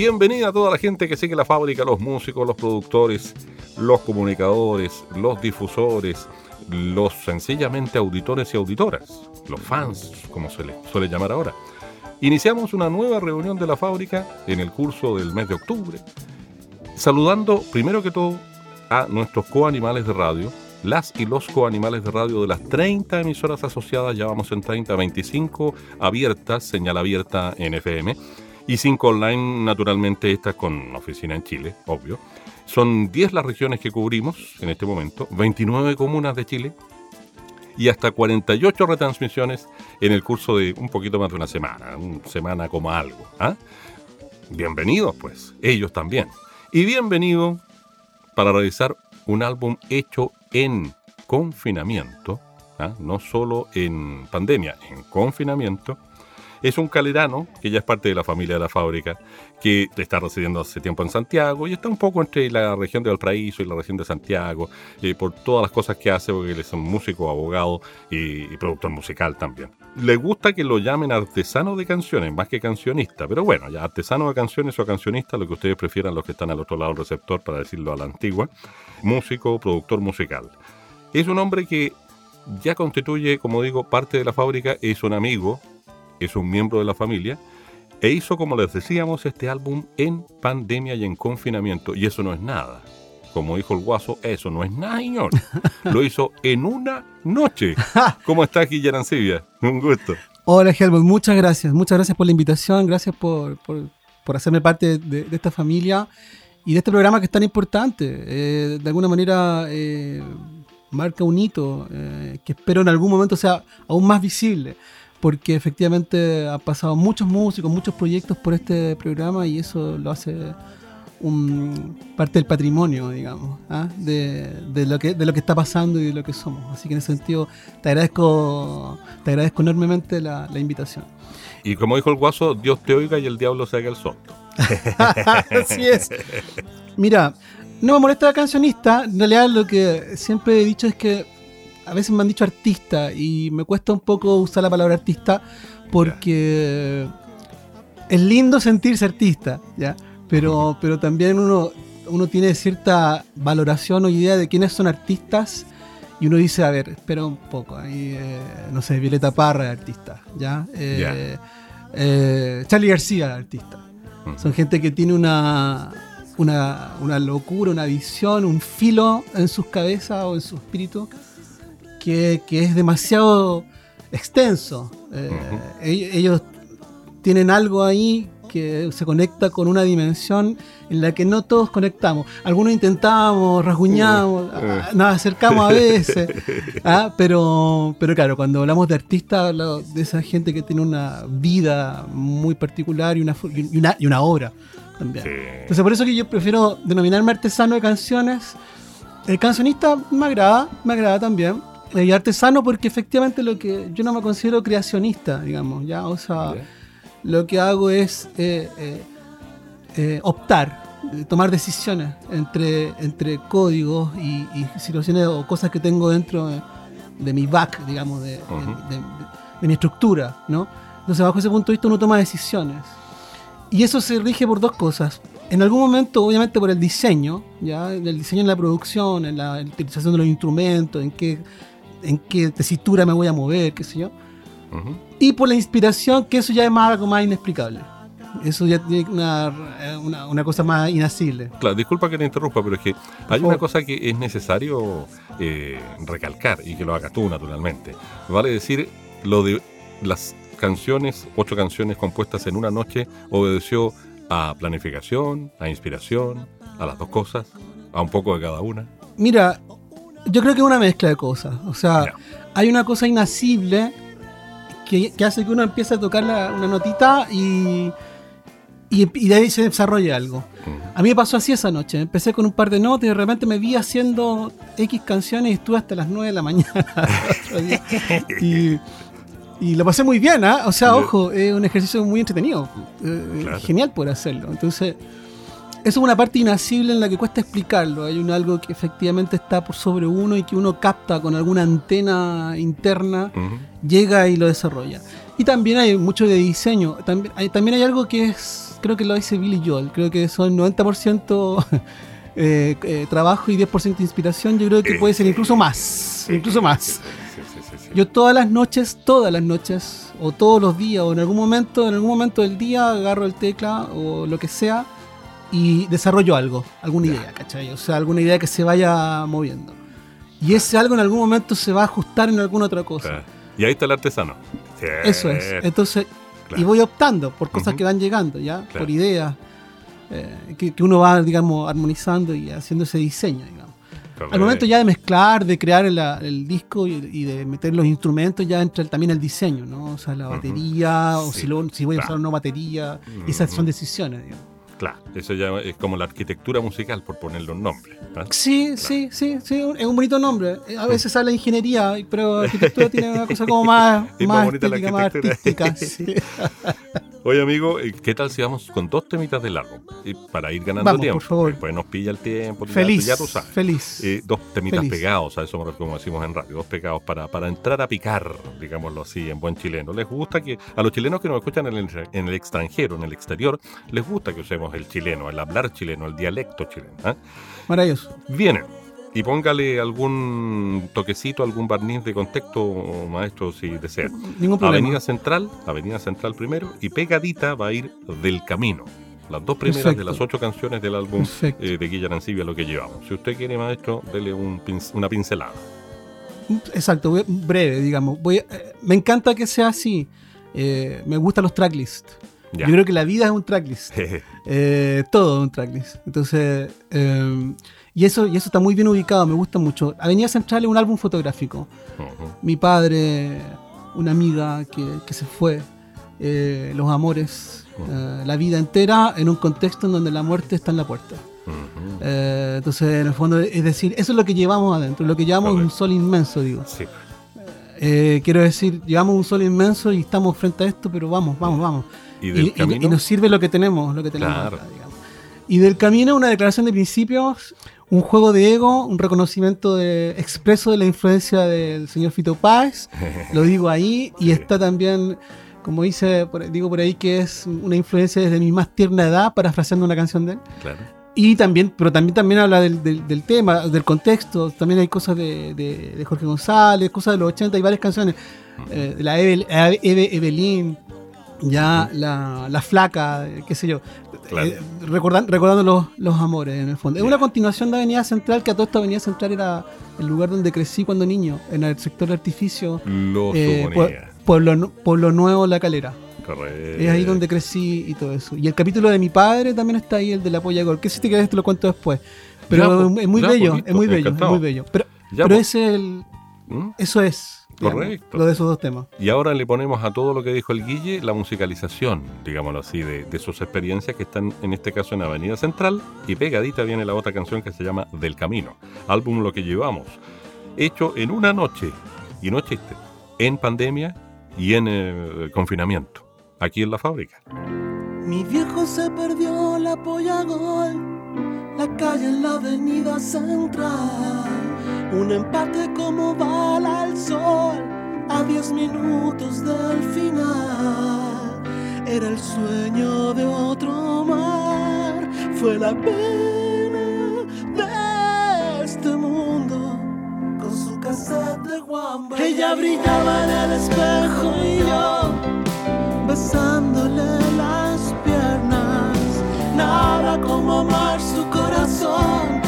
Bienvenida a toda la gente que sigue la fábrica, los músicos, los productores, los comunicadores, los difusores, los sencillamente auditores y auditoras, los fans, como se les suele llamar ahora. Iniciamos una nueva reunión de la fábrica en el curso del mes de octubre, saludando primero que todo a nuestros coanimales de radio, las y los coanimales de radio de las 30 emisoras asociadas, ya vamos en 30, 25 abiertas, señal abierta en FM y 5 online, naturalmente estas con oficina en Chile, obvio. Son 10 las regiones que cubrimos en este momento, 29 comunas de Chile y hasta 48 retransmisiones en el curso de un poquito más de una semana, una semana como algo. ¿ah? Bienvenidos pues, ellos también. Y bienvenido para realizar un álbum hecho en confinamiento, ¿ah? no solo en pandemia, en confinamiento es un calerano que ya es parte de la familia de la fábrica, que está residiendo hace tiempo en Santiago y está un poco entre la región de Valparaíso y la región de Santiago, eh, por todas las cosas que hace, porque él es un músico, abogado y, productor musical también. Le gusta que lo llamen artesano de canciones, más que cancionista, pero bueno, ya artesano de canciones o cancionista, lo que ustedes prefieran, los que están al otro lado del receptor, para decirlo a la antigua, músico, productor musical. Es un hombre que ya constituye, como digo, parte de la fábrica, es un amigo, es un miembro de la familia, e hizo, como les decíamos, este álbum en pandemia y en confinamiento. Y eso no es nada. Como dijo el guaso, eso no es nada, señor. Lo hizo en una noche. ¿Cómo está aquí, Yarancibia? Un gusto. Hola, Helmut. Muchas gracias. Muchas gracias por la invitación. Gracias por, hacerme parte de, esta familia y de este programa que es tan importante. Eh, de alguna manera eh, marca un hito eh, que espero en algún momento sea aún más visible porque efectivamente han pasado muchos músicos, muchos proyectos por este programa y eso lo hace un, parte del patrimonio, digamos, ¿ah? de, lo que, de lo que está pasando y de lo que somos. Así que en ese sentido te agradezco, te agradezco enormemente la, invitación. Y como dijo el guaso, Dios te oiga y el diablo se haga el sordo. Así es. Mira, no me molesta la cancionista, en realidad lo que siempre he dicho es que a veces me han dicho artista y me cuesta un poco usar la palabra artista porque es lindo sentirse artista, ¿ya? Pero, pero también uno, uno tiene cierta valoración o idea de quiénes son artistas y uno dice, a ver, espera un poco, ahí, eh, no sé, Violeta Parra es artista, ¿ya? Eh, eh, Charlie García artista. Son gente que tiene una, una, una locura, una visión, un filo en sus cabezas o en su espíritu que, es demasiado extenso. Eh, ellos tienen algo ahí que se conecta con una dimensión en la que no todos conectamos. Algunos intentamos, rasguñamos, nos acercamos a veces, ¿ah? pero, pero claro, cuando hablamos de artistas, de esa gente que tiene una vida muy particular y una, y una, obra también. Entonces por eso que yo prefiero denominarme artesano de canciones. El cancionista me agrada, me agrada también y artesano porque efectivamente lo que yo no me considero creacionista, digamos, ya, o sea, lo que hago es eh, eh, eh, optar, tomar decisiones entre, entre códigos y, situaciones o cosas que tengo dentro de, mi back, digamos, de, mi estructura, ¿no? Entonces, bajo ese punto de vista uno toma decisiones. Y eso se rige por dos cosas. En algún momento, obviamente, por el diseño, ¿ya? El diseño en la producción, en la utilización de los instrumentos, en qué en qué tesitura me voy a mover, qué sé yo. Y por la inspiración, que eso ya es más, algo más inexplicable. Eso ya tiene una, una, cosa más inasible. Claro, disculpa que te interrumpa, pero es que hay una cosa que es necesario eh, recalcar y que lo hagas tú naturalmente. Vale decir, lo de las canciones, ocho canciones compuestas en una noche, obedeció a planificación, a inspiración, a las dos cosas, a un poco de cada una. Mira, yo creo que es una mezcla de cosas. O sea, hay una cosa inasible que, hace que uno empiece a tocar una notita y, y, y de ahí se desarrolla algo. A mí me pasó así esa noche. Empecé con un par de notas y de repente me vi haciendo X canciones y estuve hasta las 9 de la mañana. y, y lo pasé muy bien, ¿ah? O sea, ojo, es un ejercicio muy entretenido. Eh, Genial por hacerlo. Entonces, es una parte inasible en la que cuesta explicarlo. Hay un algo que efectivamente está por sobre uno y que uno capta con alguna antena interna, llega y lo desarrolla. Y también hay mucho de diseño. También hay, también hay algo que es, creo que lo dice Billy Joel, creo que son 90% eh, eh, trabajo y 10% inspiración. Yo creo que puede ser incluso más. Incluso más. Yo todas las noches, todas las noches, o todos los días, o en algún momento, en algún momento del día, agarro el tecla o lo que sea y desarrollo algo, alguna idea, ¿cachai? O sea, alguna idea que se vaya moviendo. Y ese algo en algún momento se va a ajustar en alguna otra cosa. Y ahí está el artesano. Eso es. Entonces, y voy optando por cosas que van llegando, ¿ya? Por ideas eh, que, que, uno va, digamos, armonizando y haciendo ese diseño, digamos. Al momento ya de mezclar, de crear el, disco y, de meter los instrumentos, ya entra también el diseño, ¿no? O sea, la batería, o si, si voy a usar una batería, esas son decisiones, digamos. Claro, eso ya es como la arquitectura musical, por ponerle un nombre. ¿ah? Sí, sí, sí, sí, es un bonito nombre. A veces habla de ingeniería, pero arquitectura tiene una cosa como más, más, estética, más artística. Oye, amigo, eh, ¿qué tal si vamos con dos temitas del álbum? Para ir ganando vamos, tiempo. Por favor. Después nos pilla el tiempo. Feliz. Ya tú sabes. Feliz. Eh, dos temitas pegados, a eso como decimos en radio, dos pegados para, para entrar a picar, digámoslo así, en buen chileno. Les gusta que, a los chilenos que nos escuchan en el, en el extranjero, en el exterior, les gusta que usemos el chileno, el hablar chileno, el dialecto chileno. ¿eh? Maravilloso. Viene. Y póngale algún toquecito, algún barniz de contexto, maestro, si desea. Ningún problema. Avenida Central, Avenida Central primero, y pegadita va a ir Del Camino. Las dos primeras de las ocho canciones del álbum eh, de Guilla Arancibia, lo que llevamos. Si usted quiere, maestro, dele un una pincelada. Exacto, breve, digamos. Voy eh, me encanta que sea así. Eh, me gustan los tracklists. Yo creo que la vida es un tracklist. eh, todo es un tracklist. Entonces, eh, y eso, y eso está muy bien ubicado, me gusta mucho. Avenida Central es un álbum fotográfico. Mi padre, una amiga que, se fue, eh, los amores, la vida entera en un contexto en donde la muerte está en la puerta. Entonces, en el fondo, es decir, eso es lo que llevamos adentro, lo que llevamos es un sol inmenso, digo. Quiero decir, llevamos un sol inmenso y estamos frente a esto, pero vamos, vamos, vamos. Y, nos sirve lo que tenemos, lo que tenemos Y del camino, una declaración de principios un juego de ego, un reconocimiento de, expreso de la influencia del señor Fito Páez, lo digo ahí, y está también, como dice, digo por ahí, que es una influencia desde mi más tierna edad, parafraseando una canción de él. Claro. Y también, pero también, también habla del, del, tema, del contexto, también hay cosas de, de, Jorge González, cosas de los 80, hay varias canciones, eh, de la Eve, Evelyn, ya la, la, flaca, qué sé yo. Eh, recordando los, los, amores, en el fondo. Es una continuación de Avenida Central, que a toda esta Avenida Central era el lugar donde crecí cuando niño, en el sector de artificio. Lo eh, Pueblo, Pueblo, Nuevo, La Calera. Correcto. Es ahí donde crecí y todo eso. Y el capítulo de mi padre también está ahí, el de la polla gol. Que si te quieres te lo cuento después. Pero es muy bello, es muy bello, es muy bello. Pero, pero ese es el... ¿Mm? Eso es. Correcto. Lo de esos dos temas. Y ahora le ponemos a todo lo que dijo el Guille la musicalización, digámoslo así, de, sus experiencias que están en este caso en Avenida Central y pegadita viene la otra canción que se llama Del Camino, álbum Lo que llevamos, hecho en una noche, y no chiste, en pandemia y en eh, confinamiento, aquí en la fábrica. Mi viejo se perdió la polla gol, la calle en la avenida central un empate como bala al sol a diez minutos del final. Era el sueño de otro mar, fue la pena de este mundo con su cassette de Juan. Ella brillaba en el espejo y yo besándole las piernas. Nada como amar su corazón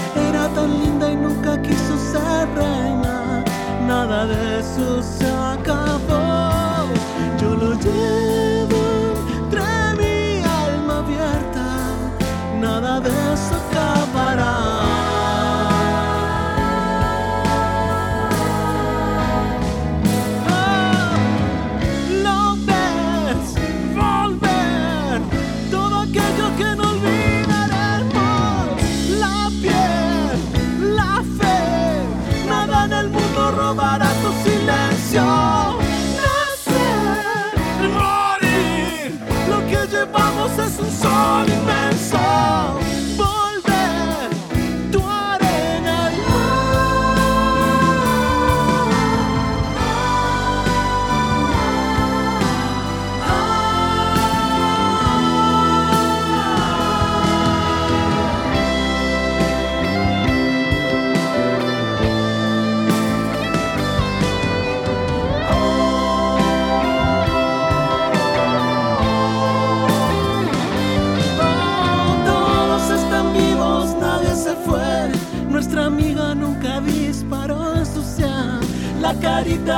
tan linda y nunca quiso ser reina. Nada de eso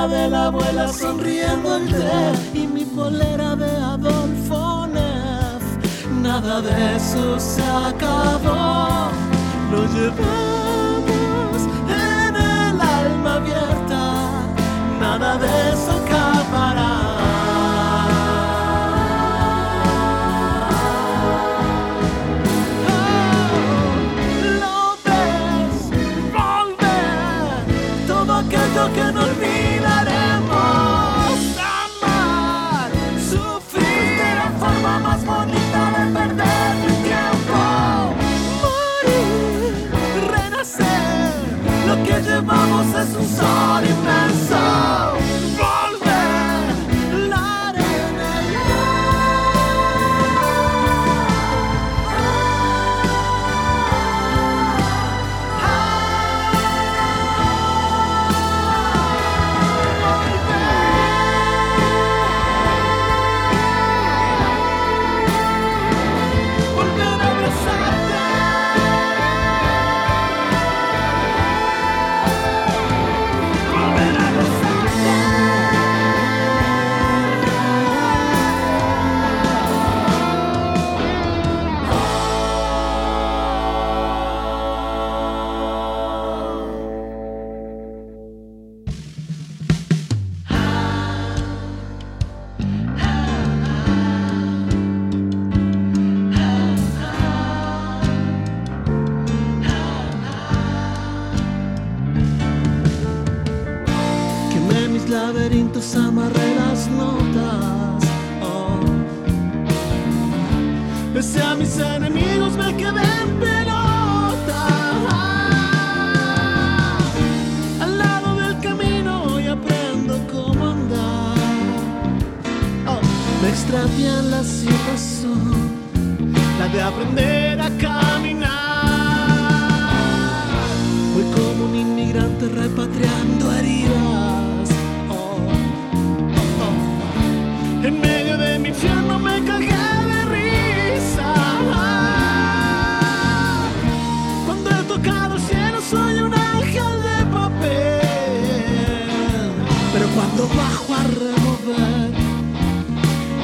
de la abuela sonriendo el té y mi polera de Adolfo Neff. Nada de eso se acabó, lo llevamos en el alma abierta, nada de eso acabará. Ves volver, todo aquello que no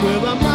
puedo amar,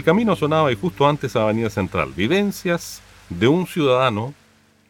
Del camino sonaba y justo antes Avenida Central, vivencias de un ciudadano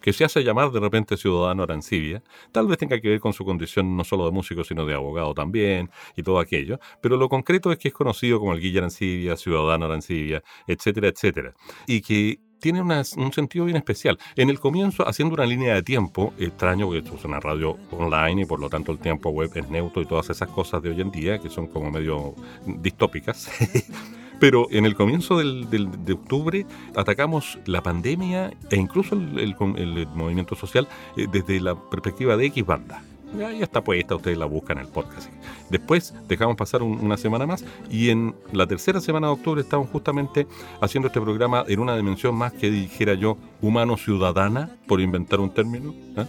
que se hace llamar de repente ciudadano Arancibia, tal vez tenga que ver con su condición no solo de músico, sino de abogado también, y todo aquello, pero lo concreto es que es conocido como el Guilla Arancibia, ciudadano Arancibia, etcétera, etcétera, y que tiene un sentido bien especial. En el comienzo, haciendo una línea de tiempo, extraño porque esto es una radio online y por lo tanto el tiempo web es neutro y todas esas cosas de hoy en día que son como medio distópicas. Pero en el comienzo del, del- de octubre atacamos la pandemia e incluso el, el- el movimiento social eh, desde la perspectiva de X banda. Ya, ya está puesta, ustedes la buscan en el podcast. Después dejamos pasar un- una semana más y en la tercera semana de octubre estamos justamente haciendo este programa en una dimensión más que dijera yo humano-ciudadana, por inventar un término. ¿eh?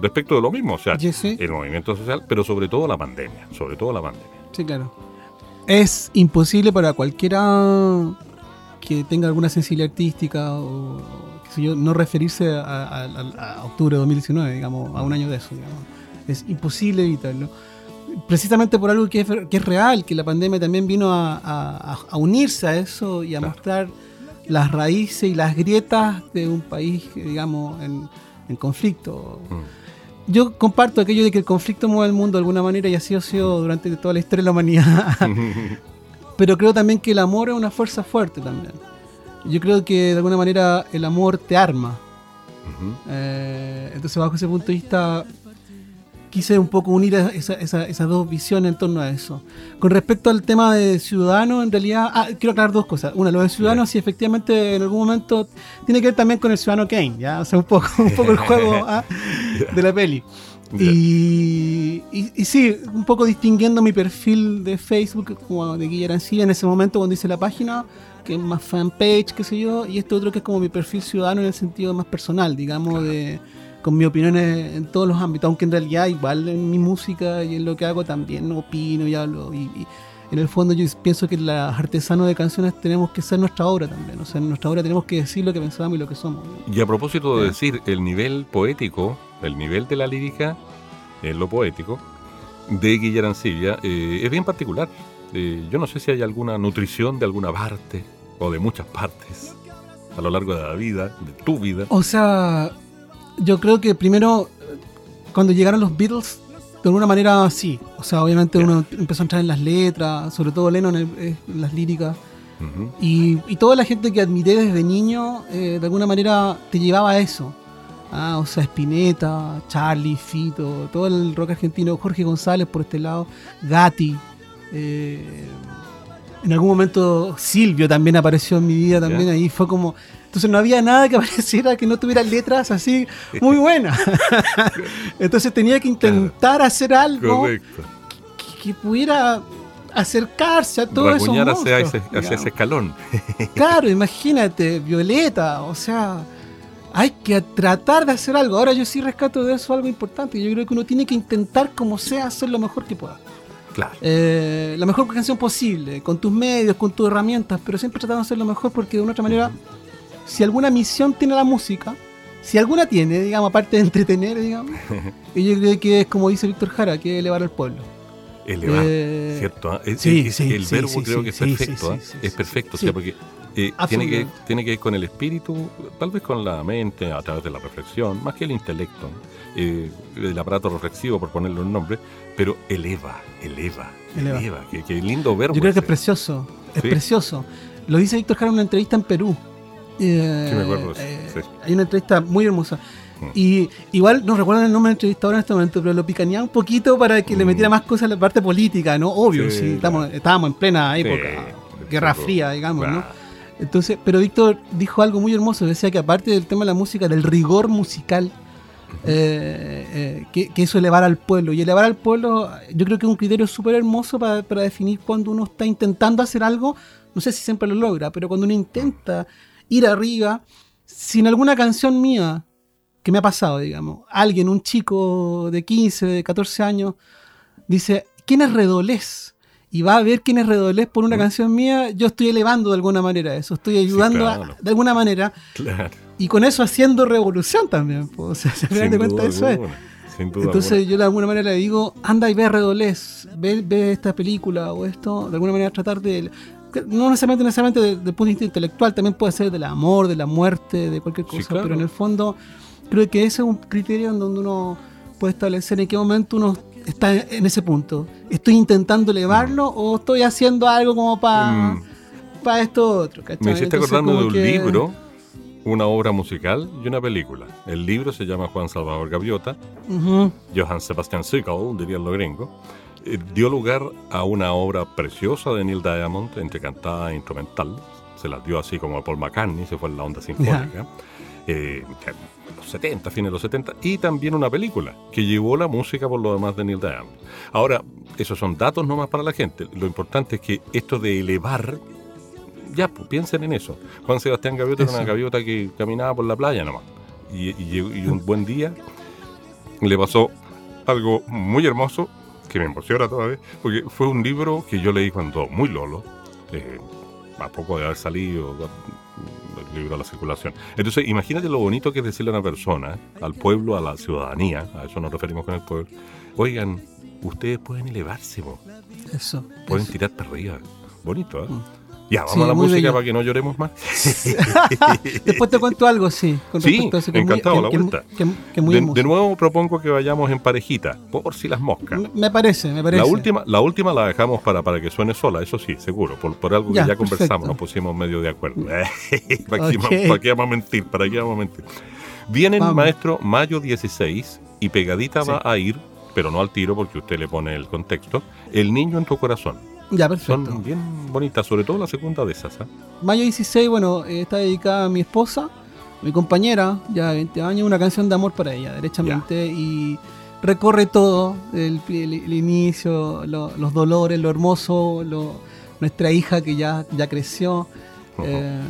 Respecto de lo mismo, o sea, Sí, sí. el movimiento social, pero sobre todo la pandemia, sobre todo la pandemia. Sí, claro. Es imposible para cualquiera que tenga alguna sensibilidad artística o qué sé yo, no referirse a, a- a- a octubre de 2019, digamos, a un año de eso. digamos. Es imposible evitarlo. Precisamente por algo que es, que es real, que la pandemia también vino a, unirse a eso y a Claro. mostrar las raíces y las grietas de un país, digamos, en, en conflicto. Mm. Yo comparto aquello de que el conflicto mueve el mundo de alguna manera y así ha sido durante toda la historia de la humanidad. Pero creo también que el amor es una fuerza fuerte también. Yo creo que de alguna manera el amor te arma. Eh, entonces, bajo ese punto de vista, quise un poco unir esa- esa- esas dos visiones en torno a eso. Con respecto al tema de ciudadano, en realidad, ah, quiero aclarar dos cosas. Una, lo de ciudadano, si efectivamente en algún momento tiene que ver también con el ciudadano Kane, ¿ya? O sea, un poco, un poco el juego ah, de la peli. Y, y, y sí, un poco distinguiendo mi perfil de Facebook como de Guillermo Arancilla en ese momento cuando hice la página, que es más fanpage, qué sé yo, y este otro que es como mi perfil ciudadano en el sentido más personal, digamos, de con mis opiniones en todos los ámbitos, aunque en realidad igual en mi música y en lo que hago también opino y hablo. Y, y en el fondo yo pienso que los artesanos de canciones tenemos que ser nuestra obra también, o sea, en nuestra obra tenemos que decir lo que pensamos y lo que somos. Y a propósito de Ya. decir el nivel poético, el nivel de la lírica, en lo poético, de Guillermo Arancibia, eh, es bien particular. Eh, yo no sé si hay alguna nutrición de alguna parte o de muchas partes a lo largo de la vida, de tu vida. O sea, yo creo que primero, eh, cuando llegaron los Beatles, de alguna manera sí. O sea, obviamente uno empezó a entrar en las letras, sobre todo Lennon en, el- en las líricas. Y, y toda la gente que admiré desde niño, eh, de alguna manera te llevaba a eso. Ah, o sea, Spinetta, Charlie, Fito, todo el rock argentino, Jorge González por este lado, Gatti. eh, en algún momento Silvio también apareció en mi vida, también ahí fue como... Entonces no había nada que apareciera que no tuviera letras así muy buenas. Entonces tenía que intentar hacer algo que, que pudiera acercarse a todo eso. Hacia ese, hacia ese escalón. Claro, imagínate, Violeta, o sea, hay que tratar de hacer algo. Ahora yo sí rescato de eso algo importante. Yo creo que uno tiene que intentar como sea hacer lo mejor que pueda. Claro. Eh, la mejor canción posible, con tus medios, con tus herramientas, pero siempre tratando de hacer lo mejor porque de una otra manera, si alguna misión tiene la música, si alguna tiene, digamos, aparte de entretener, digamos, y yo creo que es como dice Víctor Jara, que es elevar al pueblo. Elevar, Eh, ¿cierto? Es- sí, es- sí, el sí, verbo creo que es perfecto. sí, es perfecto, o sea, porque eh, tiene, que, tiene que ver con el espíritu, tal vez con la mente, a través de la reflexión, más que el intelecto, eh, el aparato reflexivo, por ponerle un nombre, pero eleva, eleva, eleva. Eleva. Qué, qué lindo verbo. Yo creo que es precioso, es Sí. precioso. Lo dice Víctor Jara en una entrevista en Perú. Eh, Sí, me acuerdo eh, sí. Hay una entrevista muy hermosa. Mm. Y igual no recuerdo el nombre del entrevistador en este momento, pero lo picaneaba un poquito para que le Mm. metiera más cosas a la parte política, ¿no? Obvio, Sí, sí, estamos, estábamos en plena época, Guerra Fría, digamos, ¿no? claro. Entonces, pero Víctor dijo algo muy hermoso, decía que aparte del tema de la música, del rigor musical, eh, eh, que, que eso elevar al pueblo. Y elevar al pueblo, yo creo que es un criterio súper hermoso para, para definir cuando uno está intentando hacer algo, no sé si siempre lo logra, pero cuando uno intenta ir arriba, sin alguna canción mía, que me ha pasado, digamos, alguien, un chico de 15, de 14 años, dice, ¿quién es Redolés? Y va a ver quién es Redolés por una Mm. canción mía, yo estoy elevando de alguna manera eso, estoy ayudando claro. de alguna manera Claro. y con eso haciendo revolución también. pues, O sea, se de cuenta duda eso es. alguna, sin duda Entonces yo de alguna manera le digo, anda y ve Redolés, ve, ve esta película o esto, de alguna manera tratar de... No necesariamente, necesariamente desde el punto de vista intelectual, también puede ser del amor, de la muerte, de cualquier Sí, cosa, claro. pero en el fondo creo que ese es un criterio en donde uno puede establecer en qué momento uno está en ese punto. ¿Estoy intentando elevarlo o estoy haciendo algo como para Mm. esto otro? ¿cachai? Me hiciste Entonces, acordando de un que- libro, una obra musical y una película. El libro se llama Juan Salvador Gaviota, Ujú. Johann Sebastian Siegel, dirían los gringos. Eh, dio lugar a una obra preciosa de Neil Diamond, entre cantada e instrumental. Se las dio así como a Paul McCartney, se fue en la onda sinfónica. Eh, los 70, fines de los 70, y también una película que llevó la música por lo demás de Neil Diamond. Ahora, esos son datos nomás para la gente. Lo importante es que esto de elevar, ya, pues, piensen en eso. Juan Sebastián Gaviota era una gaviota que caminaba por la playa nomás. Y, y un buen día le pasó algo muy hermoso que me emociona todavía, porque fue un libro que yo leí cuando muy lolo, eh, a poco de haber salido el libro a la circulación. Entonces, imagínate lo bonito que es decirle a una persona, al pueblo, a la ciudadanía, a eso nos referimos con el pueblo, oigan, ustedes pueden elevarse, eso. Pueden tirar para arriba. Bonito, ¿eh? Mm. Ya, vamos a la música para que no lloremos más. Después te cuento algo, sí. Con sí, encantado, la vuelta. de, nuevo propongo que vayamos en parejita, por si las moscas. Me parece, me parece. La última la, última la dejamos para, para que suene sola, eso sí, seguro, por, por algo que ya conversamos, nos pusimos medio de acuerdo. ¿Para, qué, vamos a mentir? ¿Para qué vamos a mentir? Viene el maestro mayo 16 y pegadita va a ir, pero no al tiro porque usted le pone el contexto, El niño en tu corazón. Ya, perfecto. Son bien bonitas, sobre todo la segunda de esas. ¿eh? Mayo 16, bueno, eh, está dedicada a mi esposa, mi compañera, ya de 20 años, una canción de amor para ella, derechamente, y recorre todo, el, inicio, los dolores, lo hermoso, nuestra hija que ya, ya creció. Eh,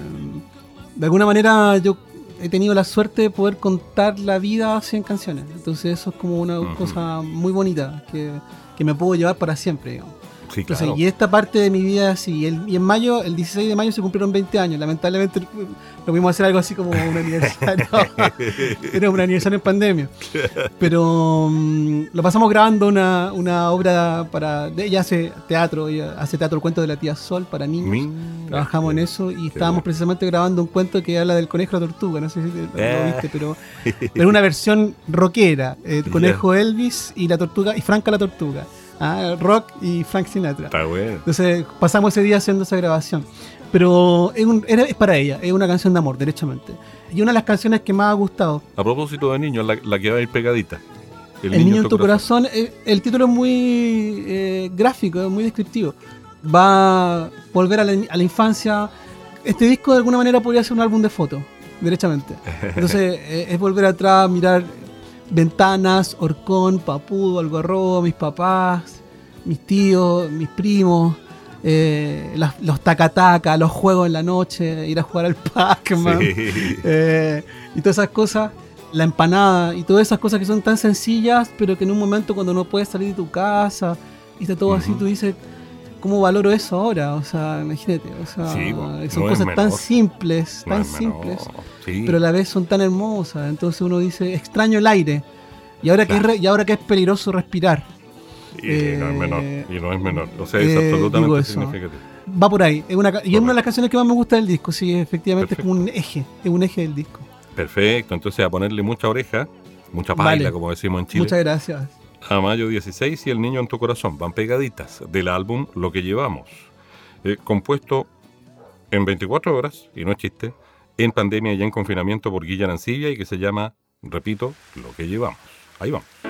de alguna manera yo he tenido la suerte de poder contar la vida así en canciones, entonces eso es como una cosa muy bonita que, que me puedo llevar para siempre. Digamos y esta parte de mi vida, sí. y en mayo, el 16 de mayo se cumplieron 20 años. Lamentablemente no pudimos hacer algo así como un aniversario. Era un aniversario en pandemia. Pero mm, lo pasamos grabando una, una obra para. Ella hace teatro, ella hace teatro el cuento de la tía Sol para niños. Trabajamos en eso y estábamos precisamente grabando un cuento que habla del conejo y la tortuga. No sé si lo, ah. viste, pero era una versión rockera. El conejo Elvis y la tortuga, y Franca la tortuga. Ah, rock y Frank Sinatra. Está bueno. Entonces pasamos ese día haciendo esa grabación. Pero es, es, para ella, es una canción de amor, derechamente. Y una de las canciones que más ha gustado. A propósito de niños, la, que va a ir pegadita. El, niño, en tu corazón, eh, el, título es muy eh, gráfico, es muy descriptivo. Va a volver a la, a la, infancia. Este disco de alguna manera podría ser un álbum de fotos, derechamente. Entonces eh, es volver atrás, mirar Ventanas, Orcón, Papudo, Algarrobo, mis papás, mis tíos, mis primos, eh, los tacataca, los juegos en la noche, ir a jugar al Pac-Man eh, y todas esas cosas, la empanada y todas esas cosas que son tan sencillas, pero que en un momento cuando no puedes salir de tu casa y está todo así, tú dices, ¿cómo valoro eso ahora? O sea, imagínate, o sea, son cosas tan simples, tan simples, pero a la vez son tan hermosas. Entonces uno dice, extraño el aire. Y ahora, que, es y ahora que es peligroso respirar. Y no es menor, eh, y no es menor. O sea, es eh, absolutamente significativo. Va por ahí. Es una, y es una de las canciones que más me gusta del disco, sí, efectivamente es como un eje, es un eje del disco. Perfecto, entonces a ponerle mucha oreja, mucha paila, como decimos en Chile. Muchas gracias a mayo 16 y El Niño en tu Corazón. Van pegaditas del álbum Lo que llevamos. Eh, compuesto en 24 horas, y no es chiste, en pandemia y en confinamiento por Guilla Ancilla y que se llama, repito, Lo que llevamos. Ahí vamos.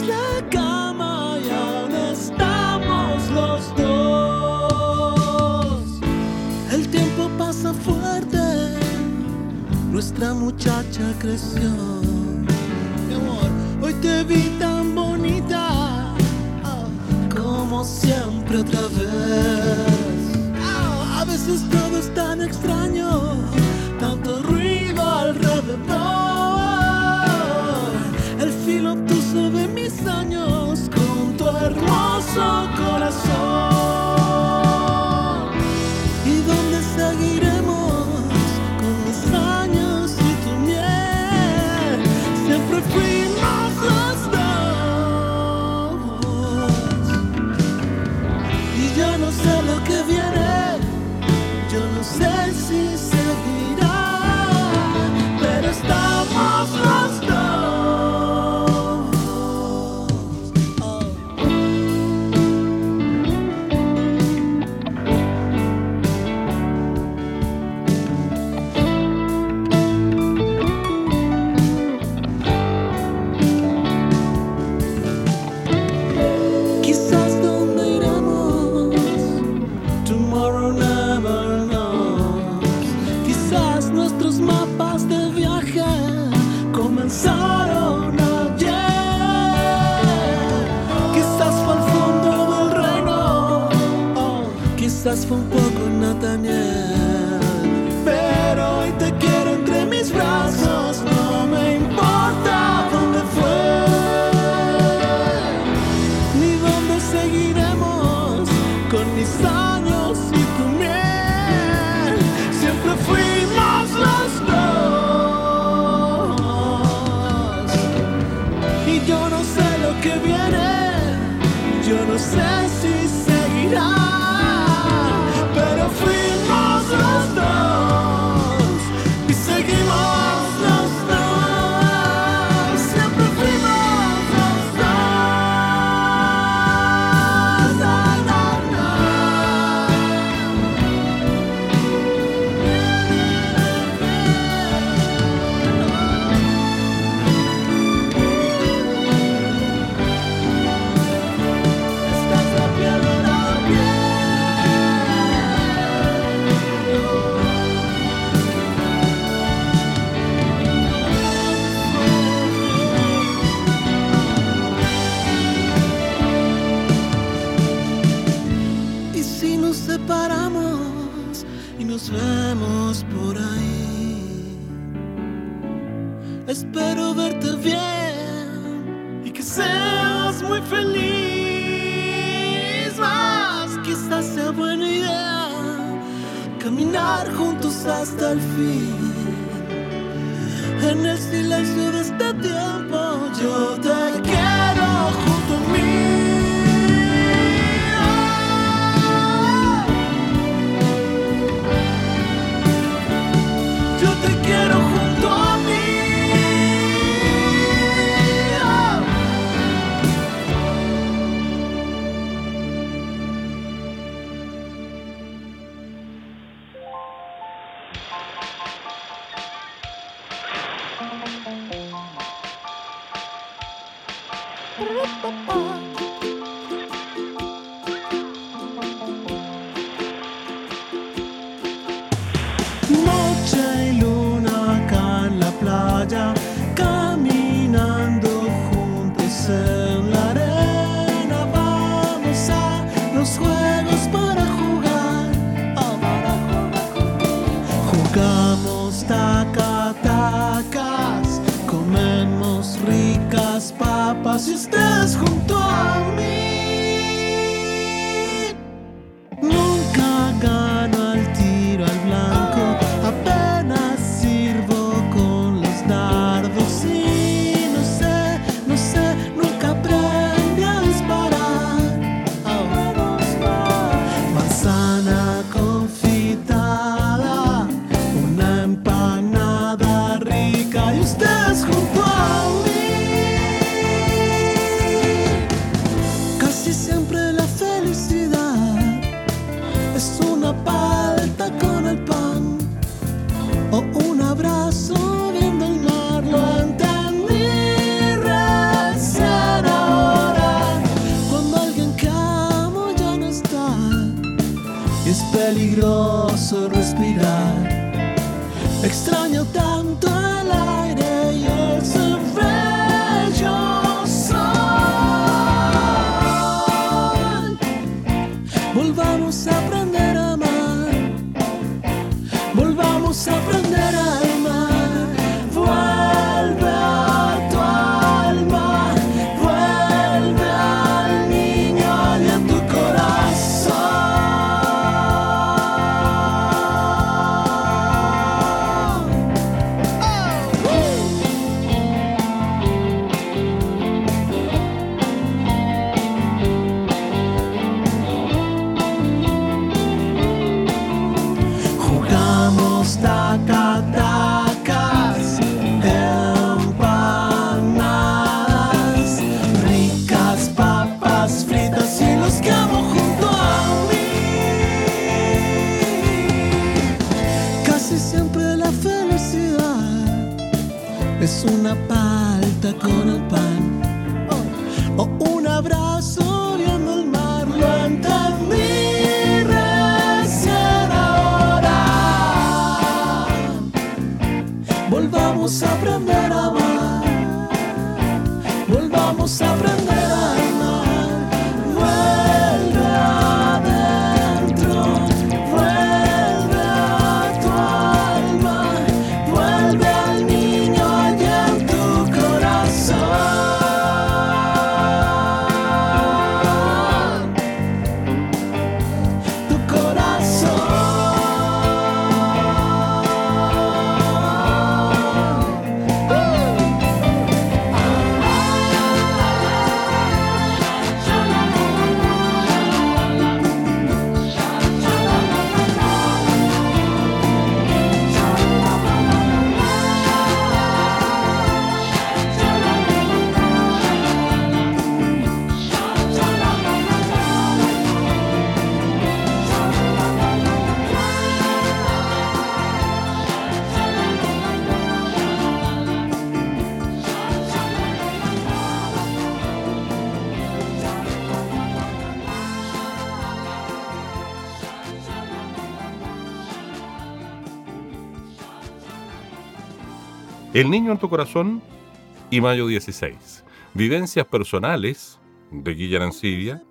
La cama y estamos los dos. El tiempo pasa fuerte. nuestra muchacha creció. Mi amor, hoy te vi tan bonita, ah, como siempre otra vez. Ah, a veces todo es tan extraño, tanto ruido alrededor. El filo obtuso de mí hermoso corazón. Quizás nuestros mapas de viaje comenzaron ayer. Quizás fue al fondo del reino, oh, quizás fue un poco Nathaniel. hasta el fin. En el silencio de este tiempo. Niño en tu corazón y Mayo 16. Vivencias personales de Guillermo Ancibia,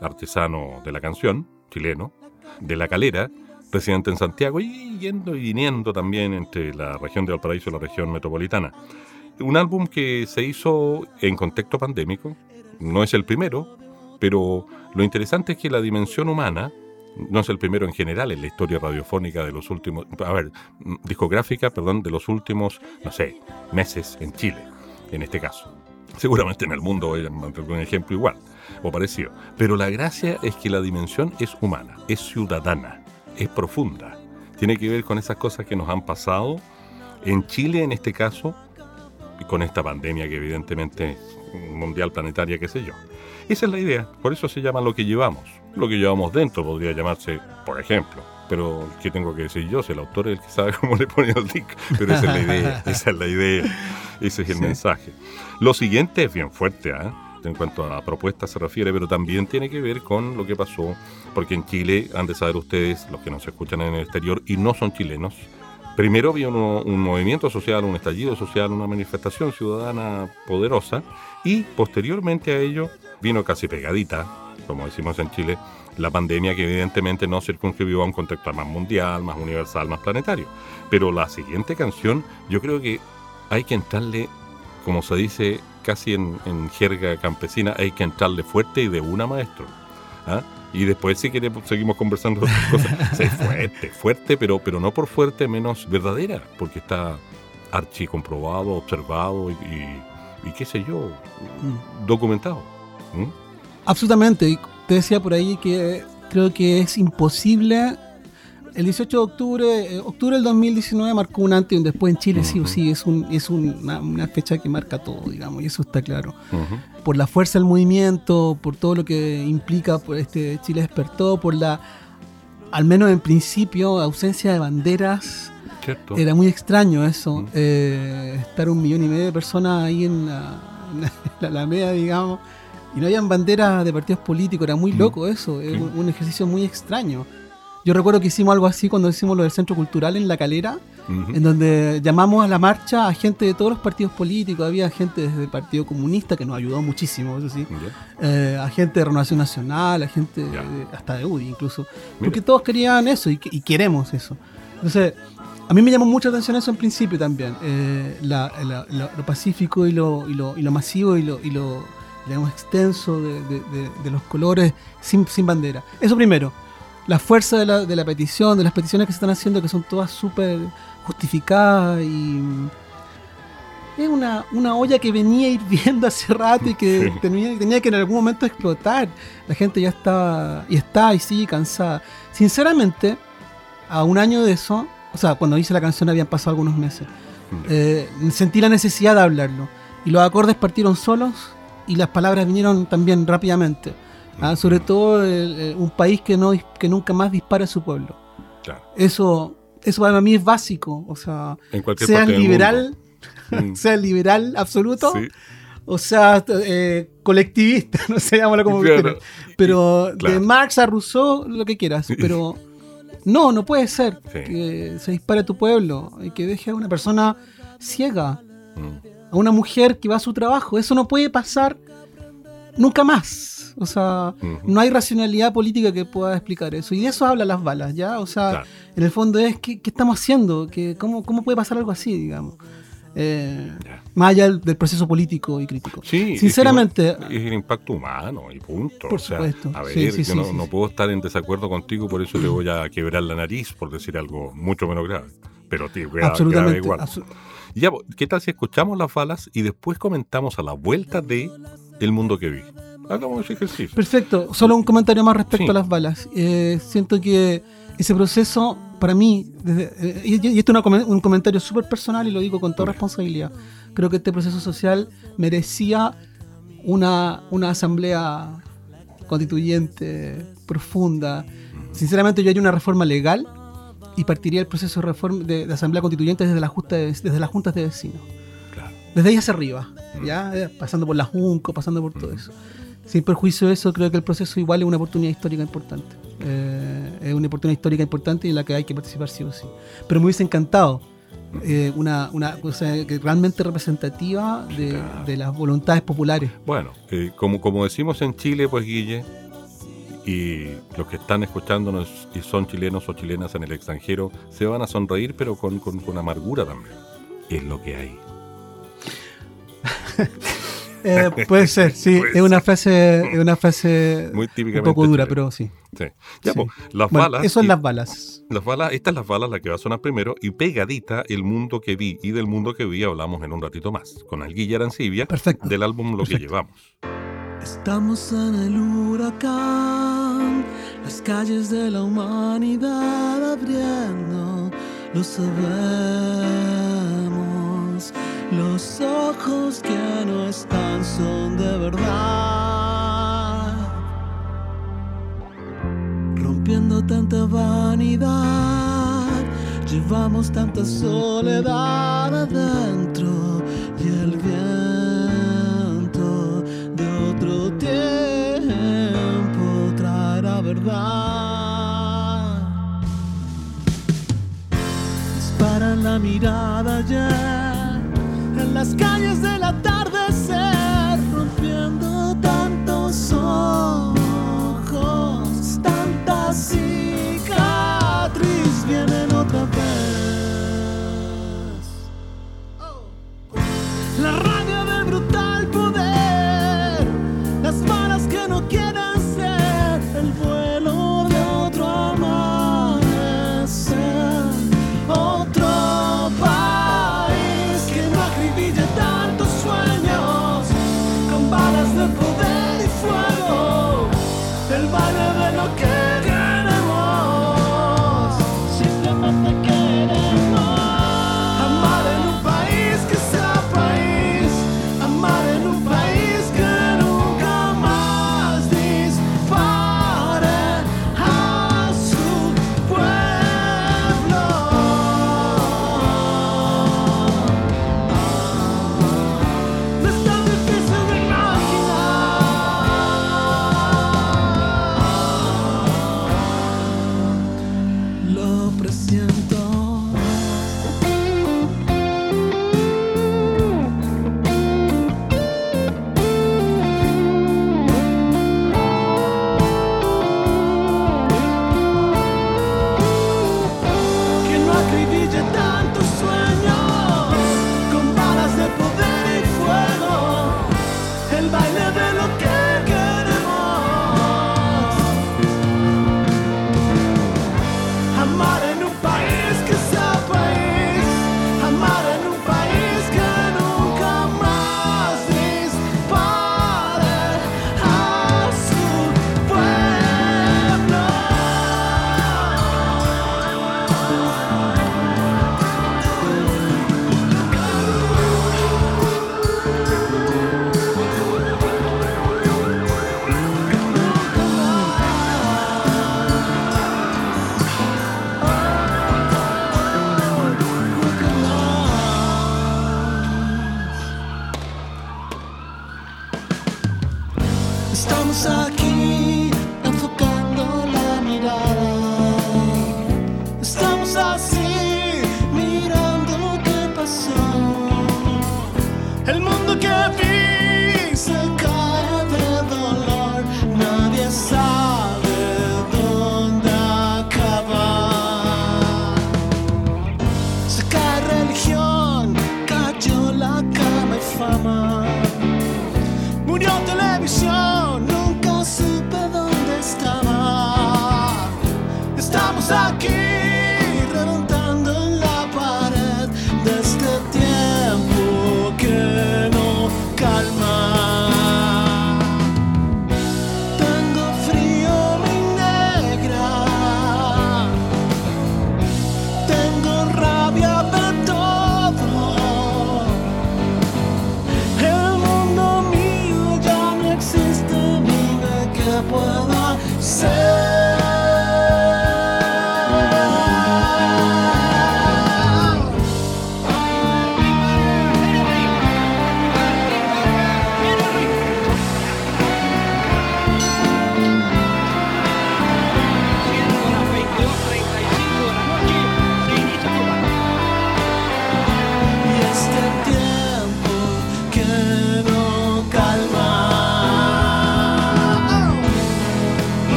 artesano de la canción, chileno, de La Calera, residente en Santiago y yendo y viniendo también entre la región de Valparaíso y la región metropolitana. Un álbum que se hizo en contexto pandémico, no es el primero, pero lo interesante es que la dimensión humana no es el primero en general en la historia radiofónica de los últimos, a ver, discográfica, perdón, de los últimos, no sé, meses en Chile, en este caso. Seguramente en el mundo hay un ejemplo igual o parecido. Pero la gracia es que la dimensión es humana, es ciudadana, es profunda. Tiene que ver con esas cosas que nos han pasado en Chile en este caso, y con esta pandemia que evidentemente es mundial, planetaria, qué sé yo. Esa es la idea, por eso se llama lo que llevamos. Lo que llevamos dentro podría llamarse, por ejemplo, pero ¿qué tengo que decir yo? Si el autor es el que sabe cómo le pone el disco. Pero esa es la idea, esa es la idea, ese es el mensaje. Lo siguiente es bien fuerte, ¿eh? en cuanto a propuestas se refiere, pero también tiene que ver con lo que pasó, porque en Chile, han de saber ustedes, los que nos escuchan en el exterior y no son chilenos, primero había un movimiento social, un estallido social, una manifestación ciudadana poderosa, y posteriormente a ello vino casi pegadita, como decimos en Chile, la pandemia que evidentemente no circunscribió a un contexto más mundial, más universal, más planetario. Pero la siguiente canción, yo creo que hay que entrarle, como se dice casi en, jerga campesina, hay que entrarle fuerte y de una maestro. ¿ah? Y después si queremos seguimos conversando otras cosas. Sí, fuerte, fuerte, pero, pero no por fuerte menos verdadera, porque está archi comprobado, observado y, qué sé yo, mm. Absolutamente. Y te decía por ahí que creo que es imposible. El 18 de octubre, eh, octubre del 2019 marcó un antes y un después en Chile, sí o sí, es, un, es una, fecha que marca todo, digamos, y eso está claro. Por la fuerza del movimiento, por todo lo que implica por este Chile despertó, por la, al menos en principio, ausencia de banderas. Era muy extraño eso, eh, estar un millón y medio de personas ahí en la, en la Alameda, digamos y no habían banderas de partidos políticos, era muy mm. loco eso, es un, ejercicio muy extraño. Yo recuerdo que hicimos algo así cuando hicimos lo del Centro Cultural en La Calera, en donde llamamos a la marcha a gente de todos los partidos políticos. Había gente desde el Partido Comunista que nos ayudó muchísimo, eso sí. Eh, a gente de Renovación Nacional, a gente de- hasta de UDI incluso. Mira. Porque todos querían eso y, y queremos eso. Entonces, a mí me llamó mucha atención eso en principio también. eh, la- la- la- lo pacífico y lo, y lo, y lo masivo y lo, y lo, digamos, extenso de, de- de- de los colores sin, sin bandera. Eso primero. La fuerza de la, de la petición, de las peticiones que se están haciendo, que son todas súper justificadas y es una, una olla que venía hirviendo hace rato y que Sí. tenía, tenía que en algún momento explotar. La gente ya estaba y está y sigue cansada. Sinceramente, a un año de eso, o sea, cuando hice la canción habían pasado algunos meses, eh, sentí la necesidad de hablarlo. Y los acordes partieron solos y las palabras vinieron también rápidamente. Ah, sobre todo el- el- un país que, no, que nunca más dispara a su pueblo. Claro. Eso, eso para mí es básico. O sea, seas liberal. Mm. seas liberal absoluto, Sí. o sea, eh, colectivista, no sé, llámalo como Claro. quieras. Pero Claro. de Marx a Rousseau, lo que quieras. Pero no, no puede ser Sí. que se dispare a tu pueblo y que deje a una persona ciega, Mm. A una mujer que va a su trabajo. Eso no puede pasar nunca más. O sea, no hay racionalidad política que pueda explicar eso. Y de eso hablan las balas, ¿ya? O sea, Claro. en el fondo es, ¿qué, qué estamos haciendo? ¿Qué, cómo, ¿Cómo puede pasar algo así, digamos? Eh, más allá del, del proceso político y crítico. Sí, Sinceramente, es, el impacto humano y punto. Por o sea, supuesto. A ver, Sí, sí, yo sí, no, no puedo estar en desacuerdo contigo, por eso te voy a quebrar la nariz, por decir algo mucho menos grave. Pero te grave, absolutamente. igual. absu- Y Ya, ¿qué tal si escuchamos las balas y después comentamos a la vuelta de El mundo que vi? Hagamos ese ejercicio. Perfecto. Solo un comentario más respecto Sí. a las balas. Eh, siento que ese proceso, para mí, desde- eh, y, y esto es una un comentario súper personal y lo digo con toda responsabilidad, creo que este proceso social merecía una, una asamblea constituyente profunda. Sinceramente yo haría una reforma legal y partiría el proceso de, reforma, de, de asamblea constituyente desde, la justa de- desde las juntas de vecinos. Claro. Desde ahí hacia arriba, Mm. ¿ya? Eh, pasando por la Junco, pasando por todo eso. Sin perjuicio de eso, creo que el proceso igual es una oportunidad histórica importante. Eh, es una oportunidad histórica importante y en la que hay que participar sí o sí. Pero me hubiese encantado eh, una, una cosa realmente representativa de, Claro. de las voluntades populares. Bueno, eh, como, como decimos en Chile, pues Guille, y los que están escuchándonos y son chilenos o chilenas en el extranjero, se van a sonreír, pero con, con- con amargura también. Es lo que hay. Eh, puede ser, sí, Puede es una frase, es una frase Muy un poco dura, pero sí. Sí. Ya, Sí. pues, las Bueno, balas. eso es y- las balas. Las balas, esta es las balas la que va a sonar primero y pegadita el mundo que vi y del mundo que vi hablamos en un ratito más con Alguilla Arancibia Perfecto. del álbum Lo que Perfecto. llevamos. Estamos en el huracán, las calles de la humanidad abriendo, lo sabemos. Los ojos que no están son de verdad, rompiendo tanta vanidad. Llevamos tanta soledad adentro y el viento verdad. Disparan la mirada ya en las calles del atardecer, rompiendo tantos ojos, tanta cicatriz vienen otra vez. La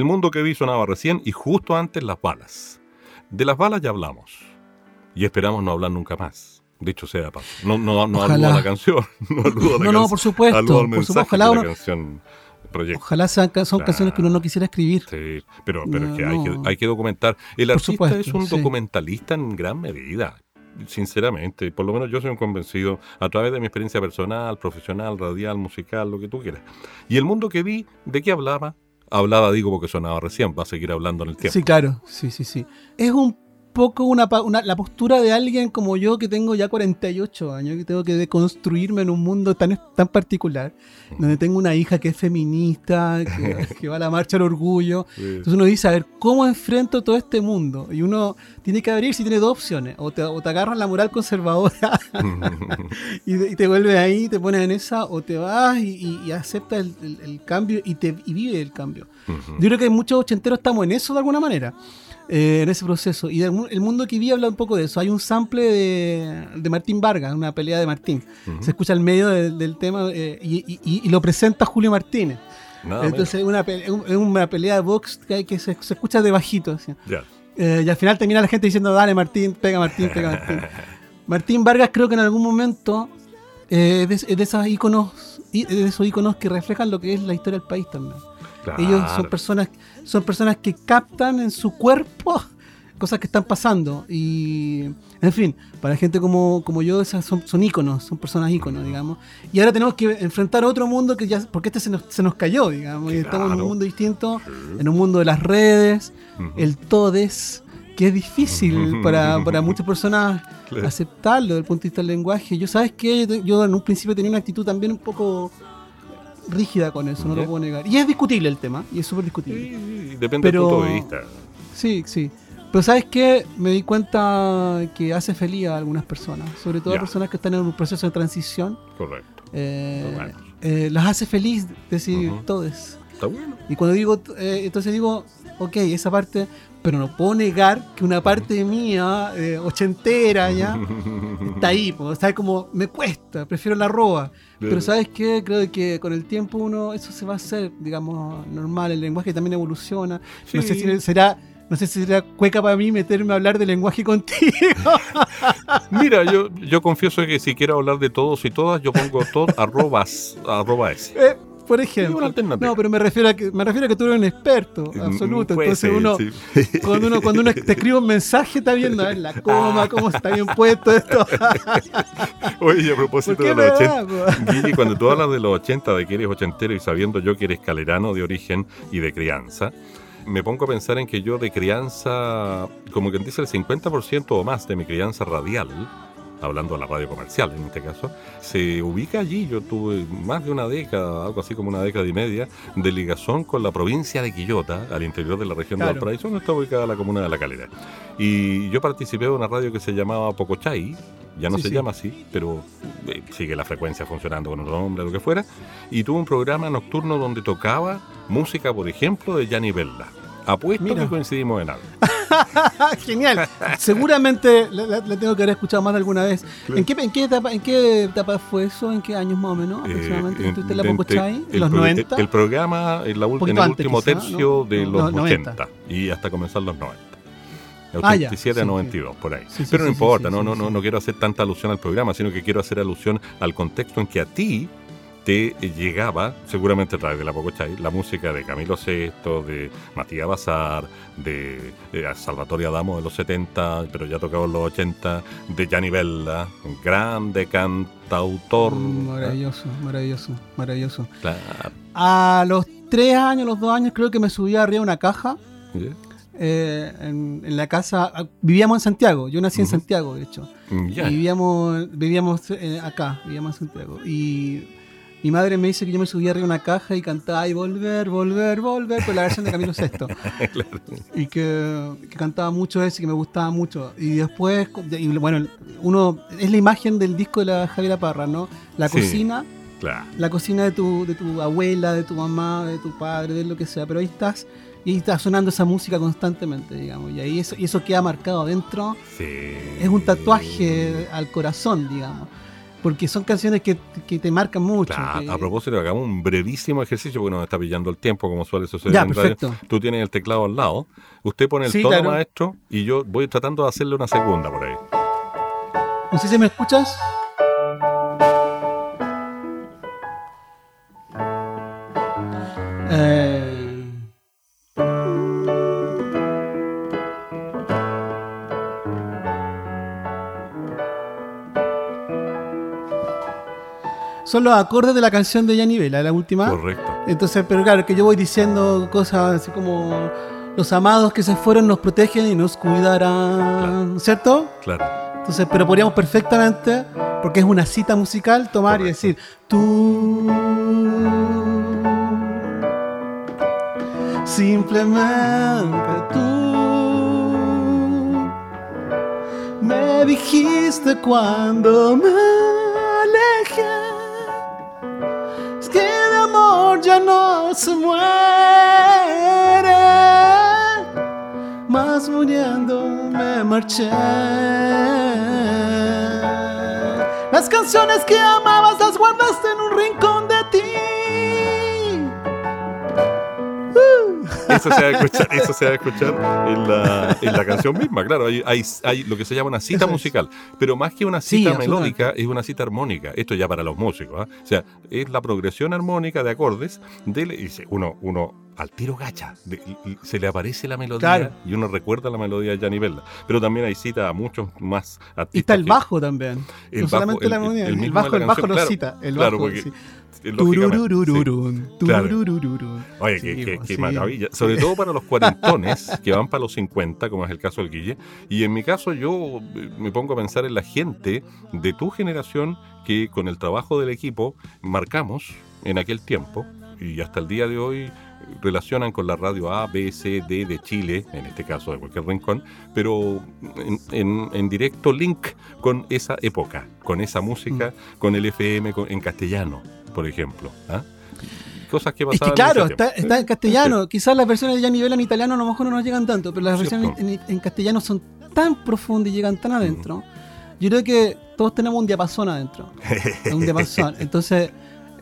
El mundo que vi sonaba recién y justo antes las balas. De las balas ya hablamos. Y esperamos no hablar nunca más. Dicho sea de paso. No, no, no aludo a la canción. No, aludo a la No, no, por supuesto, aludo al por mensaje supuesto, ojalá que la uno- canción proyecta. Ojalá sean son Claro. canciones que uno no quisiera escribir. Sí, pero, pero es que, No, hay que no. hay que documentar. El Por artista supuesto, es un sí. documentalista en gran medida. Sinceramente, por lo menos yo soy un convencido a través de mi experiencia personal, profesional, radial, musical, lo que tú quieras. Y el mundo que vi, ¿de qué hablaba? Hablaba, digo, porque sonaba recién, va a seguir hablando en el tiempo. Sí, claro, sí, sí, sí. Es un poco una, la postura de alguien como yo que tengo ya 48 años, que tengo que deconstruirme en un mundo tan, tan particular, donde tengo una hija que es feminista, que, que va a la marcha del orgullo. Entonces uno dice, a ver, ¿cómo enfrento todo este mundo? Y uno tiene que abrir si tiene dos opciones. O te, o te agarras la moral conservadora y, te- y te vuelves ahí, te pones en esa, o te vas y, y- y aceptas el, el- el cambio y, te, y vive el cambio. Yo creo que muchos ochenteros estamos en eso de alguna manera, eh, en ese proceso. Y el mundo que vi habla un poco de eso. Hay un sample de, de Martín Vargas, una pelea de Martín. Se escucha al medio del, del tema eh, y, y- y lo presenta Julio Martínez. Nada Entonces es una, una pelea de box que, hay que se, se escucha de bajito. así. Ya. Eh, y al final termina la gente diciendo, dale Martín, pega Martín, pega Martín. Martín Vargas creo que en algún momento eh, es de, es de esos íconos, y- de esos íconos que reflejan lo que es la historia del país también. Ellos son personas, son personas que captan en su cuerpo cosas que están pasando. Y, en fin, para gente como, como yo, esas son, son íconos, son personas íconos, digamos. Y ahora tenemos que enfrentar otro mundo que ya, porque este se nos, se nos cayó, digamos. Y estamos en un mundo distinto, en un mundo de las redes, Ujú. el todes, que es difícil para, para muchas personas Claro. aceptarlo desde el punto de vista del lenguaje. Yo, ¿sabes? Yo, yo en un principio tenía una actitud también un poco rígida con eso, no lo puedo negar. Y es discutible el tema, y es súper discutible. Sí, depende Pero- del punto de vista. Sí, sí. Pero ¿sabes qué? Me di cuenta que hace feliz a algunas personas, sobre todo a personas que están en un proceso de transición. Correcto. eh, Bueno. eh, las hace feliz decir Ujú. todes. Está bueno. Y cuando digo, eh, entonces digo, ok, esa parte, pero no puedo negar que una parte mía, eh, ochentera ya, está ahí, pues, ¿sabes? Como me cuesta, prefiero la roba. Pero. ¿sabes qué? Creo que con el tiempo uno, eso se va a hacer, digamos, normal. El lenguaje también evoluciona. No sé si será, no sé si será cueca para mí meterme a hablar de lenguaje contigo. Mira, yo, yo confieso que si quiero hablar de todos y todas, yo pongo todo arrobas, arroba S. Eh, por ejemplo. No, pero me refiero a que me refiero a que tú eres un experto absoluto. Puede Entonces ser, uno, sí. cuando uno, cuando uno te escribe un mensaje, está viendo a ver la coma, cómo está bien puesto esto. Oye, a ¿Por propósito de los da, 80, po? Guille, cuando tú hablas de los 80, de que eres ochentero y sabiendo yo que eres calerano de origen y de crianza, me pongo a pensar en que yo de crianza, como quien dice el 50% o más de mi crianza radial, hablando de la radio comercial en este caso, se ubica allí. Yo tuve más de una década, algo así como una década y media, de ligazón con la provincia de Quillota, al interior de la región de Claro. Valparaíso, donde está ubicada la comuna de La Calera. Y yo participé de una radio que se llamaba Pocochay, ya no Sí, se sí. llama así, pero eh, sigue la frecuencia funcionando con otro nombre, lo que fuera, y tuve un programa nocturno donde tocaba música, por ejemplo, de Gianni Bella. Apuesto Mira. que coincidimos en algo. Genial. Seguramente la, la- la tengo que haber escuchado más de alguna vez. ¿En qué, en, qué etapa, ¿En qué etapa fue eso? ¿En qué años más o menos? Aproximadamente. Eh, ¿Estuviste en la ¿En los el, pro- 90? El, programa en, la en el antes, último quizá, tercio ¿no? de los no, 90. 80 y hasta comenzar los 90. De Ah, ya, 87 a sí, 92, por ahí. Sí, sí, Pero no sí, sí, importa, sí, no, sí, no, sí. no, no quiero hacer tanta alusión al programa, sino que quiero hacer alusión al contexto en que a ti te llegaba, seguramente a través de la Pocochay, la música de Camilo Sesto, de Matías Bazar, de, de Salvatore Adamo de los 70, pero ya tocaba en los 80, de Gianni Bella, un grande cantautor. Mm, Maravilloso, maravilloso, maravilloso. Claro. A los tres años, los dos años, creo que me subí arriba de una caja. Eh, en, en la casa. ah, Vivíamos en Santiago. Yo nací en. Santiago, de hecho. Y vivíamos, vivíamos eh, acá, vivíamos en Santiago. Y mi madre me dice que yo me subía arriba de una caja y cantaba y volver, volver, volver, por la versión de Camilo Sesto. Y que, que cantaba mucho eso y que me gustaba mucho. Y después, y bueno, uno es la imagen del disco de la Javiera Parra, ¿no? La Sí. cocina, Claro. la cocina de tu, de tu abuela, de tu mamá, de tu padre, de lo que sea. Pero ahí estás y ahí está sonando esa música constantemente, digamos. Y ahí eso, y eso queda marcado adentro. Sí. Es un tatuaje al corazón, digamos. Porque son canciones que, que te marcan mucho. Claro, que- a propósito, hagamos un brevísimo ejercicio porque nos está pillando el tiempo, como suele suceder Ya, en radio. perfecto. Tú tienes el teclado al lado, usted pone el Sí, tono claro. maestro y yo voy tratando de hacerle una segunda por ahí. No sé si me escuchas. Eh, Son los acordes de la canción de Yanni Vela, la última. Correcto. Entonces, pero claro, que yo voy diciendo cosas así como los amados que se fueron nos protegen y nos cuidarán, ¿cierto? Claro. Entonces, pero podríamos perfectamente, porque es una cita musical, tomar y decir, tú, simplemente tú, me dijiste cuando me se muere más muriendo me marché. Las canciones que amabas las guardaste en un rincón de Eso se va a escuchar, eso se va a escuchar en, la, en la canción misma, claro. Hay, hay, hay lo que se llama una cita Eso es. musical, pero más que una cita melódica, es una cita armónica. Esto ya para los músicos, ¿ah? O sea, es la progresión armónica de acordes. De, y uno, uno al tiro gacha, de- se le aparece la melodía Claro. y uno recuerda la melodía de Gianni Bella. Pero también hay cita a muchos más artistas. Y está el que- bajo también. el no bajo, solamente la el- melodía, el el, bajo, la el bajo claro. cita. El Claro, bajo, porque- sí. eh, sí. Claro. Oye, Sí, qué, sí. maravilla. Sobre todo para los cuarentones que van para los 50, como es el caso del Guille. Y en mi caso, yo eh, me pongo a pensar en la gente de tu generación que con el trabajo del equipo marcamos en aquel tiempo y hasta el día de hoy relacionan con la radio A, B, C, D de Chile, en este caso de cualquier rincón, pero en, en- en directo link con esa época, con esa música, Mm. con el FM con- en castellano, por ejemplo. ¿ah? Cosas que Es pasaban que en ese claro, tiempo. está, está en castellano. Quizás las versiones de Gianni Bella en italiano a lo mejor no nos llegan tanto, pero las versiones en, en castellano son tan profundas y llegan tan adentro. Yo creo que todos tenemos un diapasón adentro. un diapasón. Entonces,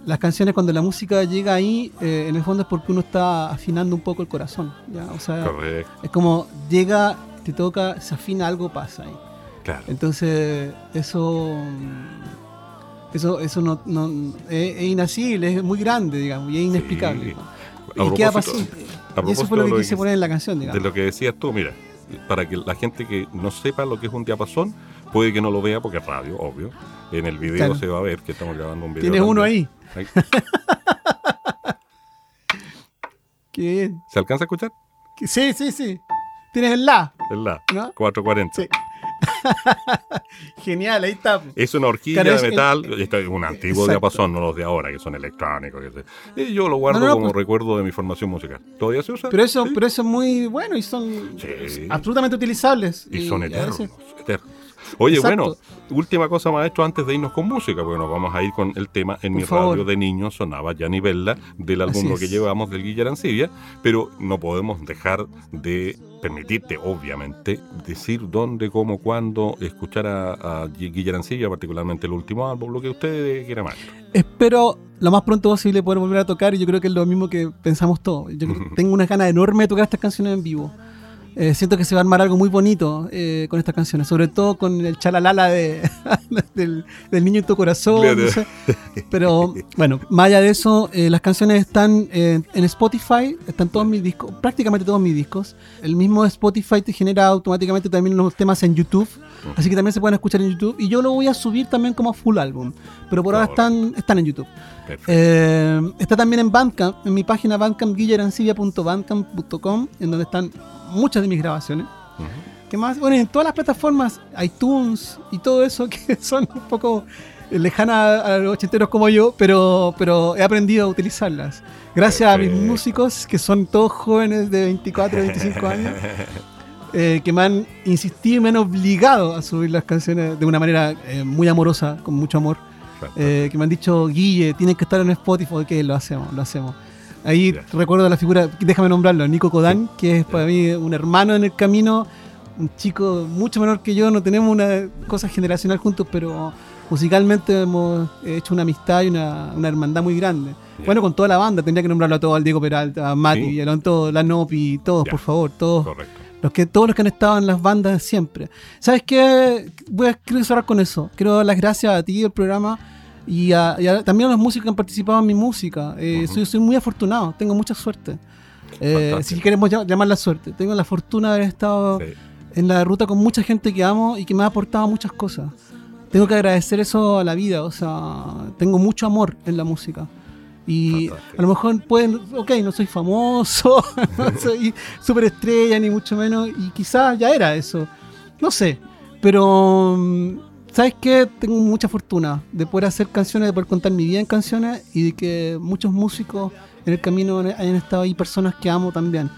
las canciones cuando la música llega ahí, eh, en el fondo es porque uno está afinando un poco el corazón. ¿ya? O sea, Correcto, es como llega, te toca, se afina algo, pasa ahí. claro. Entonces, eso. Eso, eso no, no- es, es inasible, es muy grande, digamos, y es inexplicable. Sí. Y queda a Y eso fue lo de que quise poner en la canción, De digamos. lo que decías tú, mira, para que la gente que no sepa lo que es un diapasón, puede que no lo vea porque es radio, obvio. En el video Claro. se va a ver que estamos grabando un video. Tienes uno ahí. Ahí. Qué bien. ¿Se alcanza a escuchar? Sí, sí, sí. Tienes el la, Es la ¿no? 440. Sí. Genial, ahí está. Es una horquilla Claro, es de el- metal, es un antiguo Exacto. diapasón, no los de ahora, que son electrónicos. que se- y yo lo guardo No, no, no, como pues- recuerdo de mi formación musical. ¿Todavía se usa? Pero eso, Sí. pero eso es muy bueno y son Sí. absolutamente utilizables. Y son eternos, veces- eternos. Oye, Exacto. bueno, última cosa, maestro, antes de irnos con música, porque nos vamos a ir con el tema En Por mi favor. radio de niño sonaba Gianni Bella del álbum que llevamos del Guille Arancibia, pero no podemos dejar de permitirte, obviamente, decir dónde, cómo, cuándo, escuchar a, a Guille Arancibia, particularmente el último álbum, lo que usted quiera, maestro. Espero lo más pronto posible poder volver a tocar y yo creo que es lo mismo que pensamos todos. Yo tengo unas ganas enormes de tocar estas canciones en vivo. Eh, siento que se va a armar algo muy bonito eh, con estas canciones, sobre todo con el chalalala de, del, del niño en tu corazón. Claro. no sé. Pero bueno, más allá de eso, eh, las canciones están eh, en Spotify, están todos mis discos, prácticamente todos mis discos. El mismo Spotify te genera automáticamente también los temas en YouTube, así que también se pueden escuchar en YouTube. Y yo lo voy a subir también como full álbum, pero por ahora están, están en YouTube. Eh, está también en Bandcamp, en mi página bandcampguillerancibia.bandcamp.com, en donde están muchas de mis grabaciones. Ujú. ¿Qué más? Bueno, en todas las plataformas, iTunes y todo eso, que son un poco lejanas a los ochenteros como yo, pero, pero he aprendido a utilizarlas. Gracias a mis músicos, que son todos jóvenes de 24, 25 años, eh, que me han insistido y me han obligado a subir las canciones de una manera eh, muy amorosa, con mucho amor. Eh, que me han dicho, Guille, tienes que estar en Spotify, que lo hacemos, lo hacemos. Ahí recuerdo la figura, déjame nombrarlo, Nico Kodan, que es para mí un hermano en el camino, un chico mucho menor que yo, no tenemos una cosa generacional juntos, pero musicalmente hemos hecho una amistad y una, una hermandad muy grande. Ya. Bueno, con toda la banda, tendría que nombrarlo a todos, al Diego Peralta, a Mati, Sí. Villalón, todos, la Nopi, todos, Ya. por favor, todos Correcto. los que todos los que han estado en las bandas siempre. ¿Sabes qué? Voy a quiero cerrar con eso. Quiero dar las gracias a ti, el programa, y, a- y a- también a los músicos que han participado en mi música. Eh, Ujú. soy, soy muy afortunado, tengo mucha suerte. Eh, si queremos llam- llamarla suerte. Tengo la fortuna de haber estado Sí. en la ruta con mucha gente que amo y que me ha aportado muchas cosas. Tengo que agradecer eso a la vida, o sea, tengo mucho amor en la música. Y Fantástico. a lo mejor pueden, ok, no soy famoso, no soy superestrella, ni mucho menos, y quizás ya era eso. No sé, pero mm, ¿sabes qué? Tengo mucha fortuna de poder hacer canciones, de poder contar mi vida en canciones y de que muchos músicos en el camino hayan estado ahí, personas que amo también.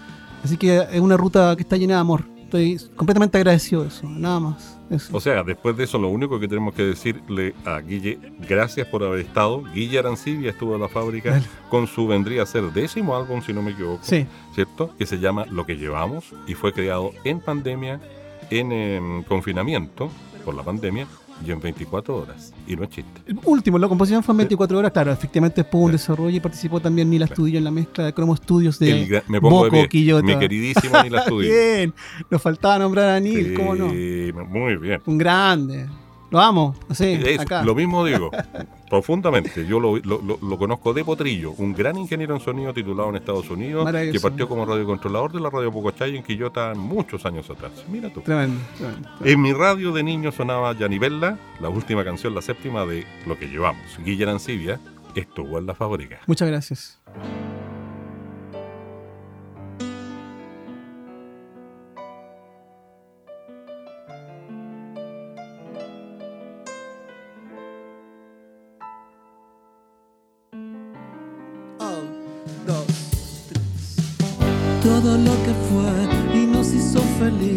Así que es una ruta que está llena de amor. Estoy completamente agradecido de eso, nada más. Eso. O sea, después de eso, lo único que tenemos que decirle a Guille, gracias por haber estado. Guille Arancibia estuvo en la fábrica Dale. con su vendría a ser décimo álbum, si no me equivoco. Sí. ¿Cierto? Que se llama Lo que llevamos y fue creado en pandemia, en em, confinamiento por la pandemia y en 24 horas. Y no es chiste. El último, la composición fue en 24 horas, claro, efectivamente después hubo un desarrollo y participó también Nila Claro. Studio en la mezcla de Cromo Studios de El gra- me pongo de pie. Mi queridísimo Nila Studio. Bien, nos faltaba nombrar a Nil, ¿cómo no? Sí, Muy bien. Un grande. Lo amo, sí, acá. Lo mismo digo, profundamente. Yo lo, lo- lo- lo conozco de Potrillo, un gran ingeniero en sonido titulado en Estados Unidos, que partió como radiocontrolador de la radio Pocochay en Quillota muchos años atrás. Mira tú. Tremendo, tremendo. En mi radio de niño sonaba Yanibella, la última canción, la séptima de Lo que llevamos. Guillermo Arancibia estuvo en la fábrica. Muchas gracias.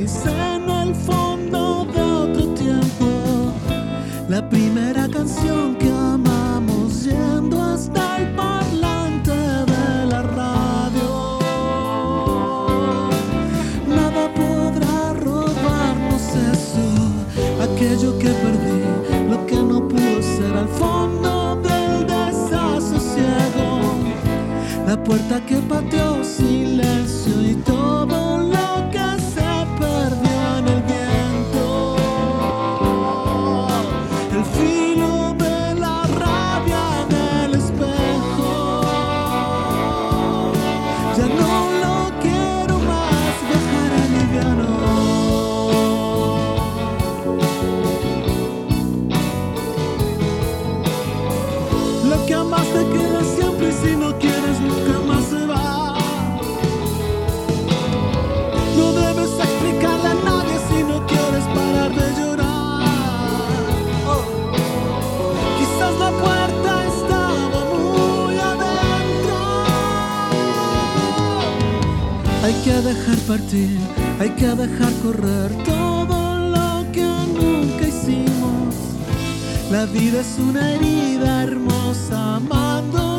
En el fondo de otro tiempo. La primera canción que amamos yendo hasta el parlante de la radio. Nada podrá robarnos eso, aquello que perdí, lo que no pudo ser al fondo del desasosiego. La puerta que pateó silencio hay que dejar correr todo lo que nunca hicimos. La vida es una herida hermosa, amando